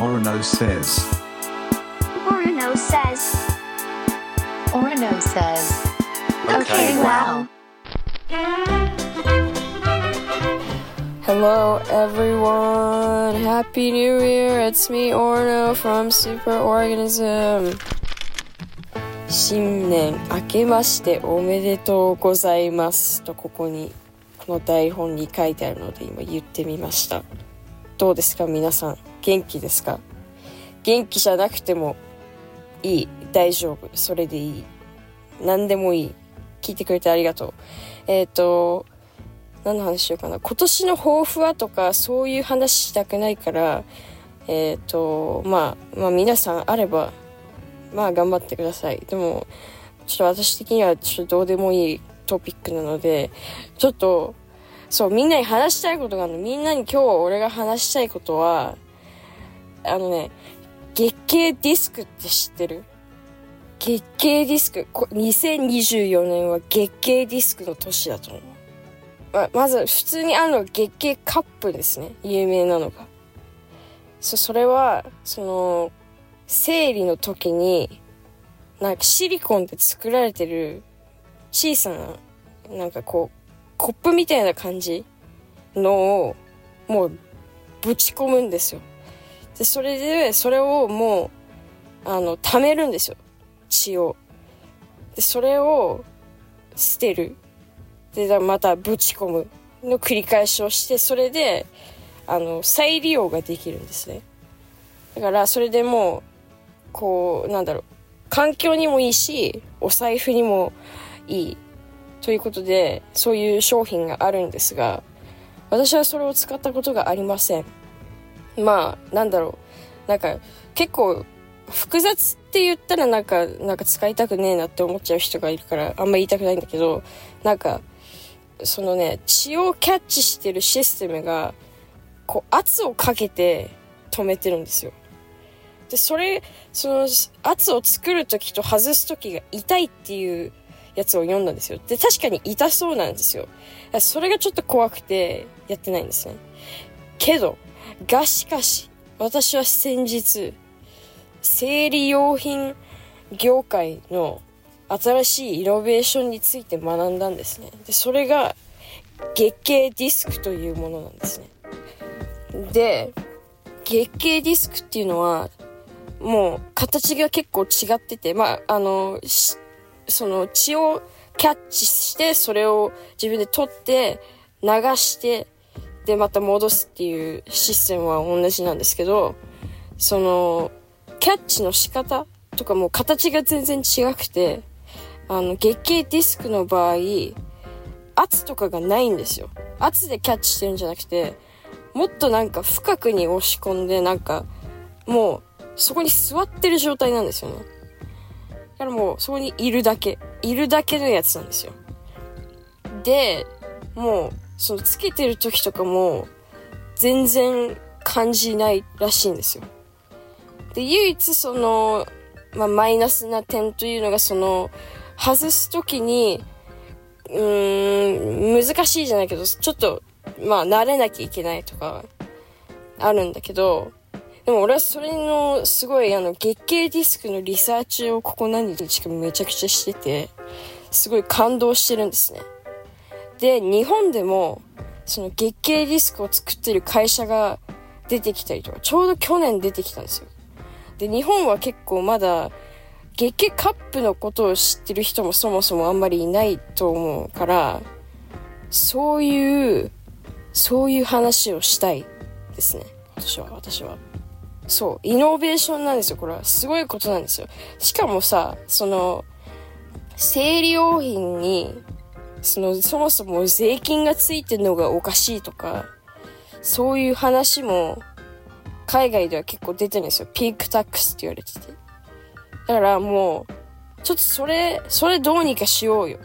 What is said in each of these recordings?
Orono says. Orono says. Orono says. Okay, wow. Hello everyone! Happy New Year! It's me, Orno from Superorganism. 新年明けましておめでとうございますとここにこの台本に書いてあるので今言ってみましたどうですか？皆さん。元気ですか？元気じゃなくてもいい？大丈夫？それでいい？何でもいい？聞いてくれてありがとう。えっ、ー、と何の話しようかな？今年の抱負はとかそういう話したくないからえっ、ー、とまあまあ皆さんあればまあ頑張ってください。でも、ちょっと私的にはちょっとどうでもいいトピックなので、ちょっと、そう、みんなに話したいことがあるの。みんなに今日俺が話したいことは、あのね、月経ディスクって知ってる？月経ディスク。2024年は月経ディスクの年だと思う。ままず、普通にあるのが月経カップですね。有名なのが。そ、それは、その、生理の時に、なんかシリコンで作られてる小さな、なんかこう、コップみたいな感じのを、もう、ぶち込むんですよ。で、それで、それをもう、あの、溜めるんですよ。血を。で、それを捨てる。で、またぶち込むの繰り返しをして、それで、あの、再利用ができるんですね。だから、それでもう、こう、なんだろう、環境にもいいし、お財布にもいい。ということで、そういう商品があるんですが、私はそれを使ったことがありません。まあ、なんだろう。なんか、結構、複雑って言ったらなんか、なんか使いたくねえなって思っちゃう人がいるから、あんま言いたくないんだけど、なんか、そのね、血をキャッチしてるシステムが、こう、圧をかけて止めてるんですよ。で、それ、その、圧を作るときと外すときが痛いっていうやつを読んだんですよ。で、確かに痛そうなんですよ。それがちょっと怖くてやってないんですね。けど、がしかし、私は先日、生理用品業界の新しいイノベーションについて学んだんですね。で、それが月経ディスクというものなんですね。で、月経ディスクっていうのはもう形が結構違ってて、まあ、あの、その血をキャッチして、それを自分で取って、流して、で、また戻すっていうシステムは同じなんですけど、その、キャッチの仕方とかも形が全然違くて、あの、月経ディスクの場合、圧とかがないんですよ。圧でキャッチしてるんじゃなくて、もっとなんか深くに押し込んで、なんか、もう、そこに座ってる状態なんですよね。だからもう、そこにいるだけ。いるだけのやつなんですよ。で、もう、そのつけてる時とかも、全然感じないらしいんですよ。で、唯一その、まあ、マイナスな点というのが、その、外す時に、うーん、難しいじゃないけど、ちょっと、まあ、慣れなきゃいけないとか、あるんだけど、でも俺はそれのすごいあの月経ディスクのリサーチをここ何日かめちゃくちゃしてて、すごい感動してるんですね。で、日本でもその月経ディスクを作ってる会社が出てきたりとか、ちょうど去年出てきたんですよ。で、日本は結構まだ月経カップのことを知ってる人もそもそもあんまりいないと思うから、そういう、そういう話をしたいですね。私は、私は。そう、イノベーションなんですよ、これは。すごいことなんですよ。しかもさ、その、生理用品に、その、そもそも税金がついてるのがおかしいとか、そういう話も、海外では結構出てるんですよ。ピークタックスって言われてて。だからもう、ちょっとそれ、それどうにかしようよ。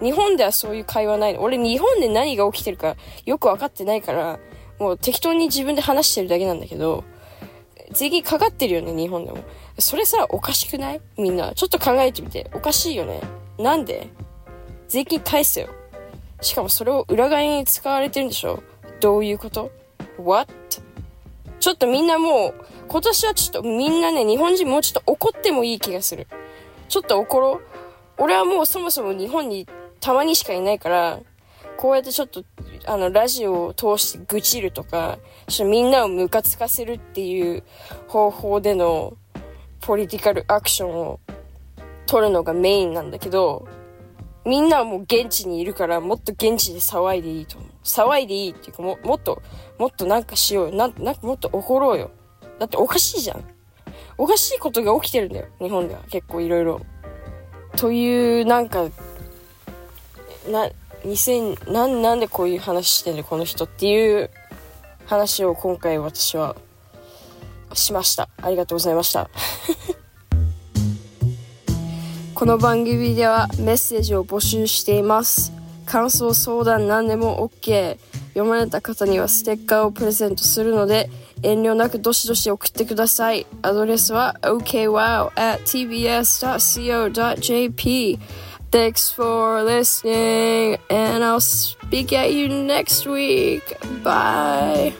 日本ではそういう会話ないの。俺日本で何が起きてるかよくわかってないから、もう適当に自分で話してるだけなんだけど、税金かかってるよね、日本でも。それさ、おかしくない？みんな。ちょっと考えてみて。おかしいよね。なんで？税金返せよ。しかもそれを裏側に使われてるんでしょどういうこと ?What? ちょっとみんなもう、今年はちょっとみんなね、日本人もうちょっと怒ってもいい気がする。ちょっと怒ろう。俺はもうそもそも日本にたまにしかいないから、こうやってちょっと、あの、ラジオを通して愚痴るとか、ちょみんなをムカつかせるっていう方法でのポリティカルアクションを取るのがメインなんだけど、みんなはもう現地にいるから、もっと現地で騒いでいいと思う。騒いでいいっていうか、も、もっと、もっとなんかしようよ。なん、なんかもっと怒ろうよ。だっておかしいじゃん。おかしいことが起きてるんだよ。日本では結構いろいろ。という、なんか、な、2000、なん、なんでこういう話してんのこの人っていう話を今回私はしました。ありがとうございました。この番組ではメッセージを募集しています。感想相談何でも OK。読まれた方にはステッカーをプレゼントするので、遠慮なくどしどし送ってください。アドレスは okwow at tbs.co.jp Thanks for listening and I'll speak at you next week. Bye.